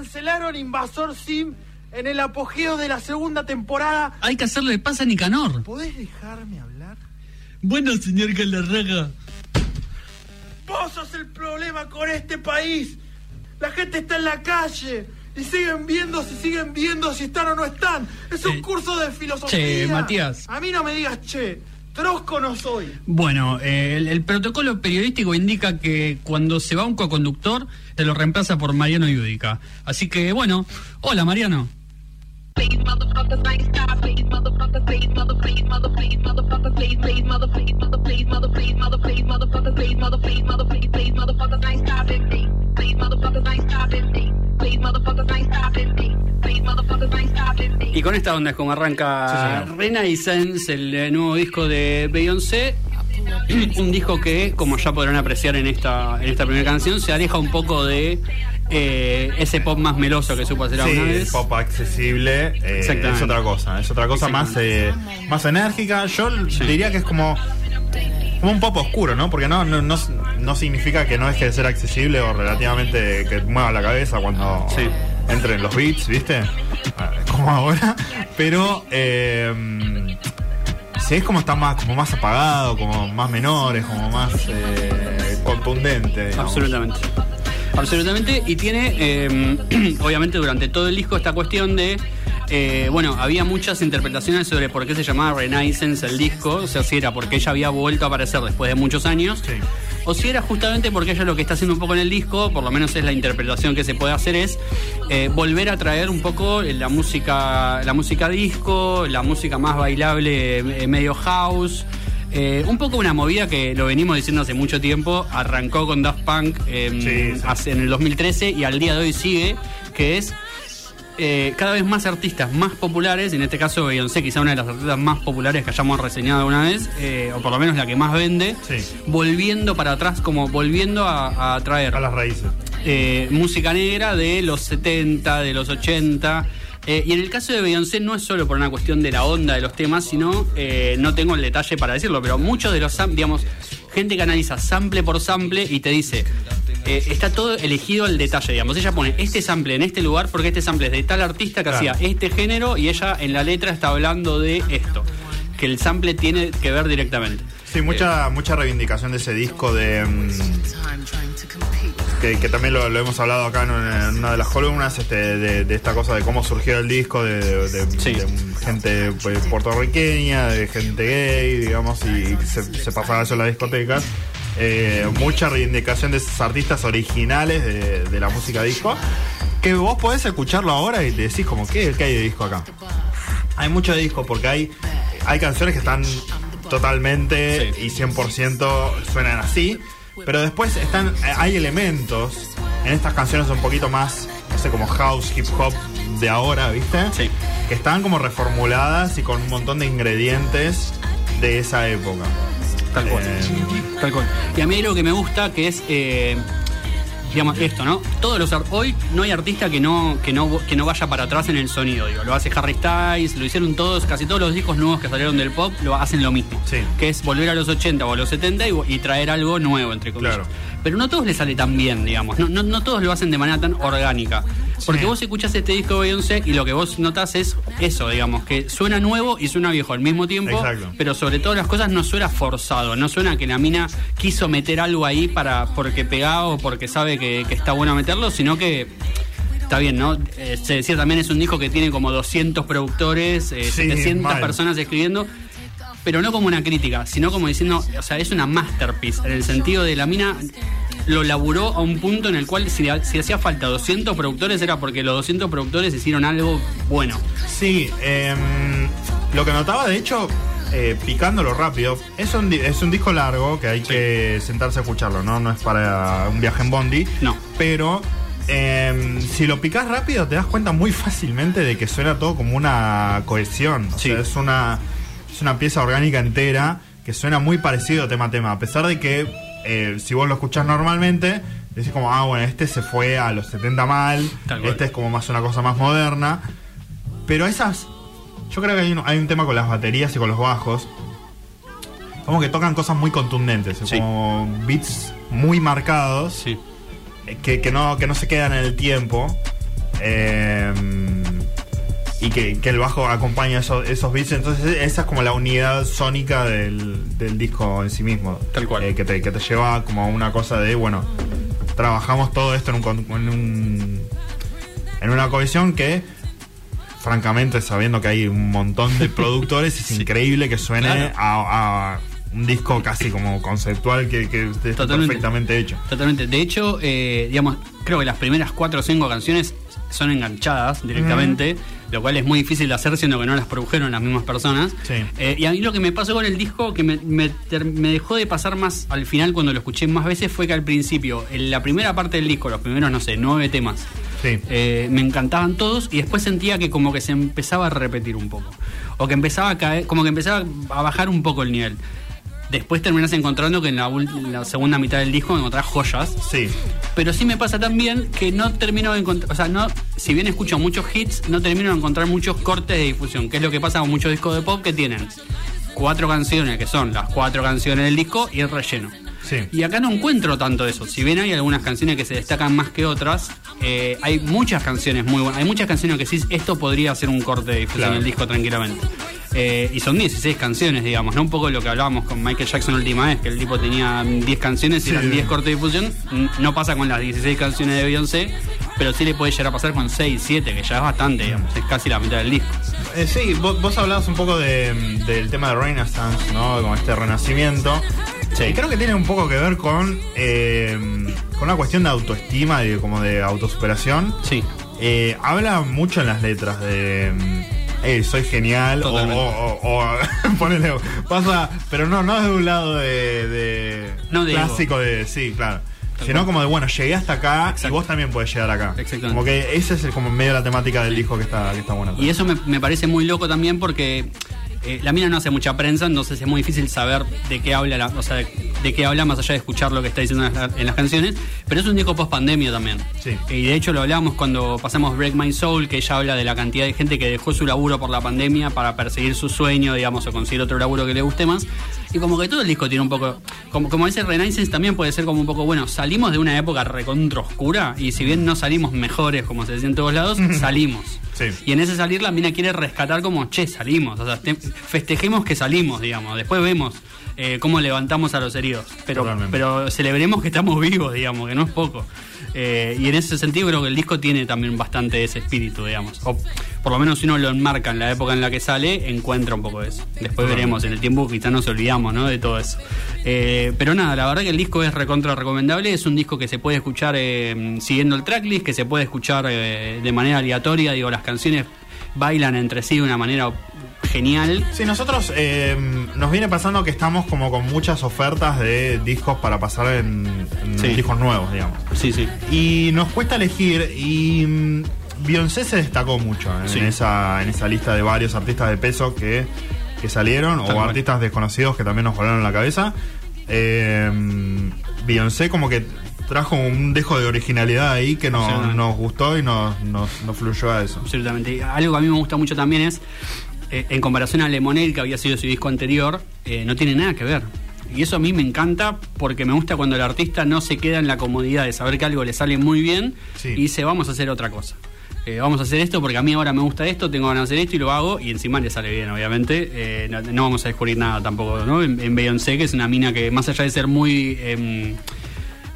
cancelaron Invasor Sim en el apogeo de la segunda temporada. Hay que hacerle paz a Nicanor. ¿Podés dejarme hablar? Bueno, señor Galarraga. Vos sos el problema con este país. La gente está en la calle y siguen viendo si siguen viendo si están o no están. Es un Eh, curso de filosofía. che, Matías. A mí no me digas che. Trosco no soy. Bueno, eh, el, el protocolo periodístico indica que cuando se va un coconductor, se lo reemplaza por Mariano Yudica. Así que, bueno, hola Mariano. Y con esta onda es como arranca Renaissance, el eh, nuevo disco de Beyoncé. un disco que, como ya podrán apreciar en esta, en esta primera canción, se aleja un poco de eh, ese pop más meloso que supo hacer Sí, alguna vez. pop accesible eh, es otra cosa, es otra cosa más, eh, más enérgica. Yo diría que es como, como un pop oscuro, ¿no? Porque no, no, no, no significa que no deje de ser accesible o relativamente que mueva la cabeza cuando Sí. Entren los beats, ¿viste? Ah, Como ahora. Pero eh, sí es como está más, como más apagado, como más menores, como más eh, contundente. digamos. Absolutamente. Absolutamente. Y tiene, eh, obviamente, durante todo el disco esta cuestión de. eh, bueno, había muchas interpretaciones sobre por qué se llamaba Renaissance el disco, o sea, si era porque ella había vuelto a aparecer después de muchos años, Sí. O si era justamente porque ella lo que está haciendo un poco en el disco, por lo menos es la interpretación que se puede hacer, es eh, volver a traer un poco la música, la música disco, la música más bailable, eh, medio house. Eh, un poco una movida que lo venimos diciendo hace mucho tiempo, arrancó con Daft Punk em, Sí, sí. hace- en el 2013 y al día de hoy sigue, que es eh, cada vez más artistas más populares, en este caso Beyoncé, quizá una de las artistas más populares que hayamos reseñado alguna vez, eh, o por lo menos la que más vende, Sí. volviendo para atrás, como volviendo a, a traer A las raíces. eh, música negra de los 70, de los 80. eh, y en el caso de Beyoncé no es solo por una cuestión de la onda de los temas, sino, eh, no tengo el detalle para decirlo, pero muchos de los, digamos, gente que analiza sample por sample y te dice, eh, está todo elegido al detalle, digamos. Ella pone este sample en este lugar porque este sample es de tal artista que Claro. hacía este género y ella en la letra está hablando de esto. Que el sample tiene que ver directamente. Sí, mucha, mucha reivindicación de ese disco de. mm, que, que también lo, lo hemos hablado acá en una, en una de las columnas, este, de, de esta cosa de cómo surgió el disco, de, de- de- Sí. de gente puertorriqueña, de gente gay, digamos, y se, se pasaba eso en las discotecas. Eh, mucha reivindicación de esos artistas originales de, de la música disco, que vos podés escucharlo ahora y te decís como, ¿qué, qué hay de disco acá? Hay mucho de disco porque hay, hay canciones que están totalmente Sí. y 100% suenan así, pero después están hay elementos en estas canciones un poquito más, no sé, como house, hip hop de ahora, ¿viste? Sí. Que están como reformuladas y con un montón de ingredientes de esa época. Tal cual. Eh, Tal cual. Y a mí hay algo que me gusta que es, eh, digamos, esto, ¿no? Todos los hoy no hay artista que no, que no que no vaya para atrás en el sonido, digo. Lo hace Harry Styles, lo hicieron todos, casi todos los discos nuevos que salieron del pop lo hacen lo mismo. Sí. Que es volver a los 80 o a los 70 y, y traer algo nuevo, entre comillas. Claro. Pero no todos les sale tan bien, digamos. No, no, no todos lo hacen de manera tan orgánica. Porque Sí. vos escuchás este disco de Beyoncé y lo que vos notás es eso, digamos, que suena nuevo y suena viejo al mismo tiempo. Exacto. Pero sobre todas las cosas no suena forzado, no suena que la mina quiso meter algo ahí para porque pegaba o porque sabe que, que está bueno meterlo, sino que está bien, ¿no? Eh, se decía también es un disco que tiene como 200 productores, eh, Sí, 700 mal. personas escribiendo, pero no como una crítica, sino como diciendo, o sea, es una masterpiece, en el sentido de la mina lo laburó a un punto en el cual si, si hacía falta 200 productores era porque los 200 productores hicieron algo bueno. Sí, em, lo que notaba, de hecho, eh, picándolo rápido, es un, es un disco largo que hay que sentarse a escucharlo, ¿no? No es para un viaje en Bondi. No. Pero em, si lo picás rápido, te das cuenta muy fácilmente de que suena todo como una cohesión. O Sí. sea, es una, es una pieza orgánica entera que suena muy parecido tema a tema. A pesar de que eh, si vos lo escuchás normalmente, decís como, ah, bueno, este se fue a los 70 mal, este es como más una cosa más moderna. Pero esas. Yo creo que hay un, hay un tema con las baterías y con los bajos. Como que tocan cosas muy contundentes, Sí. como beats muy marcados Sí. eh, que, que no, que no se quedan en el tiempo. Eh, y que, que el bajo acompaña esos, esos beats. Entonces, esa es como la unidad sónica del, del disco en sí mismo. Tal cual. Eh, que, te, que te lleva como a una cosa de, bueno, trabajamos todo esto en un, en un en una cohesión que francamente sabiendo que hay un montón de productores es increíble que suene Claro. a, a un disco casi como conceptual que, Totalmente. perfectamente hecho Totalmente. De hecho, eh, digamos, creo que las primeras cuatro o cinco canciones son enganchadas directamente, lo cual es muy difícil de hacer siendo que no las produjeron las mismas personas. Sí. Eh, y a mí lo que me pasó con el disco, que me, me ter- me dejó de pasar más al final cuando lo escuché más veces, fue que al principio, en la primera parte del disco, los primeros, no sé, nueve temas, Sí. eh, me encantaban todos y después sentía que como que se empezaba a repetir un poco. O que empezaba a caer, como que empezaba a bajar un poco el nivel. Después terminás encontrando que en la, ul- en la segunda mitad del disco encontrás joyas. sí Pero sí me pasa también que no termino de encontrar, o sea, no, si bien escucho muchos hits, no termino de encontrar muchos cortes de difusión, que es lo que pasa con muchos discos de pop que tienen cuatro canciones, que son las cuatro canciones del disco, y el relleno. Sí. Y acá no encuentro tanto eso. Si bien hay algunas canciones que se destacan más que otras, eh, hay muchas canciones muy buenas. Hay muchas canciones que sí, esto podría ser un corte de difusión Claro. del disco tranquilamente. Eh, y son 16 canciones, digamos, ¿no? Un poco lo que hablábamos con Michael Jackson la última vez, que el tipo tenía 10 canciones y Sí. eran 10 cortes de difusión. No pasa con las 16 canciones de Beyoncé, pero sí le puede llegar a pasar con 6, 7, que ya es bastante, digamos, es casi la mitad del disco. Eh, sí, vos, vos hablabas un poco de, del tema de Renaissance, ¿no? Con este renacimiento. Sí. Y creo que tiene un poco que ver con, eh, con una cuestión de autoestima de, como de autosuperación. Sí, Eh, habla mucho en las letras de. Eh, soy genial o, o- o- ponele, pasa, pero no, no es de un lado de, de No de clásico de, sí, claro, Tal sino cual. como de, bueno, llegué hasta acá y vos también podés llegar acá. Exactamente. Como que ese es el- como medio la temática del disco que está, que está buena. Y eso me, me parece muy loco también porque eh, la mina no hace mucha prensa, entonces es muy difícil saber de qué habla, la- o sea, de, de qué habla más allá de escuchar lo que está diciendo en las, en las canciones. Pero es un disco post pandemia también. Sí. Y de hecho lo hablábamos cuando pasamos Break My Soul, que ella habla de la cantidad de gente que dejó su laburo por la pandemia para perseguir su sueño, digamos, o conseguir otro laburo que le guste más. Y como que todo el disco tiene un poco, como, como dice Renaissance, también puede ser como un poco, bueno, salimos de una época recontra oscura y si bien no salimos mejores, como se decía en todos lados, salimos. Sí. Y en ese salir la mina quiere rescatar como, che, salimos. O sea, te- festejemos que salimos, digamos. Después vemos eh, cómo levantamos a los heridos. Pero, Totalmente. pero celebremos que estamos vivos, digamos, que no es poco. Eh, y en ese sentido creo que el disco tiene también bastante ese espíritu, digamos. O por lo menos si uno lo enmarca en la época en la que sale, encuentra un poco de eso. Después veremos, en el tiempo quizás nos olvidamos, ¿no? De todo eso. Eh, pero nada, la verdad que el disco es recontra recomendable. Es un disco que se puede escuchar eh, siguiendo el tracklist, que se puede escuchar de manera aleatoria. Digo, las canciones bailan entre sí de una manera genial. Sí, nosotros eh, nos viene pasando que estamos como con muchas ofertas de discos para pasar en, en Sí. discos nuevos, digamos. Sí, sí. Y nos cuesta elegir y mm, Beyoncé se destacó mucho en, Sí. esa, en esa lista de varios artistas de peso que, que salieron Tal o cual. artistas desconocidos que también nos volaron la cabeza. Eh, Beyoncé como que trajo un dejo de originalidad ahí que nos, Sí. nos gustó y nos, nos, nos fluyó a eso. Absolutamente. Algo que a mí me gusta mucho también es, eh, en comparación a Lemonade, que había sido su disco anterior, eh, no tiene nada que ver. Y eso a mí me encanta porque me gusta cuando el artista no se queda en la comodidad de saber que algo le sale muy bien Sí. y dice, vamos a hacer otra cosa. Eh, vamos a hacer esto porque a mí ahora me gusta esto, tengo ganas de hacer esto y lo hago y encima le sale bien, obviamente. Eh, no, no vamos a descubrir nada tampoco, ¿no? En, en Beyoncé, que es una mina que más allá de ser muy, em,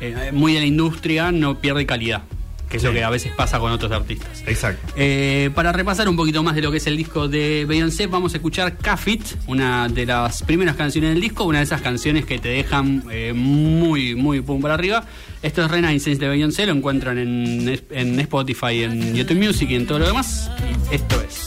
eh, muy de la industria, no pierde calidad, que es lo que a veces pasa con otros artistas. Exacto. Eh, para repasar un poquito más de lo que es el disco de Beyoncé, vamos a escuchar Cafit, una de las primeras canciones del disco, una de esas canciones que te dejan eh, muy, muy pum para arriba. Esto es Renaissance de Beyoncé, lo encuentran en, en Spotify, en YouTube Music y en todo lo demás. Esto es.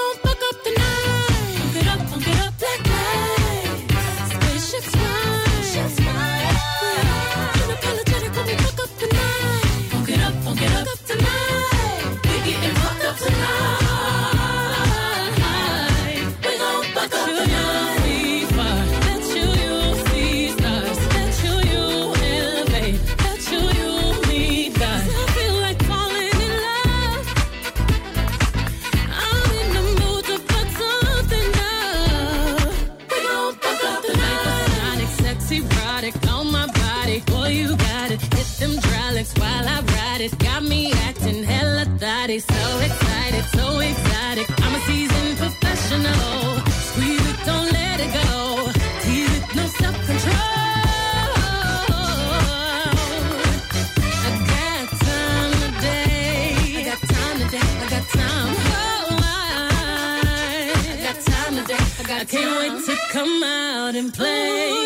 come out and play.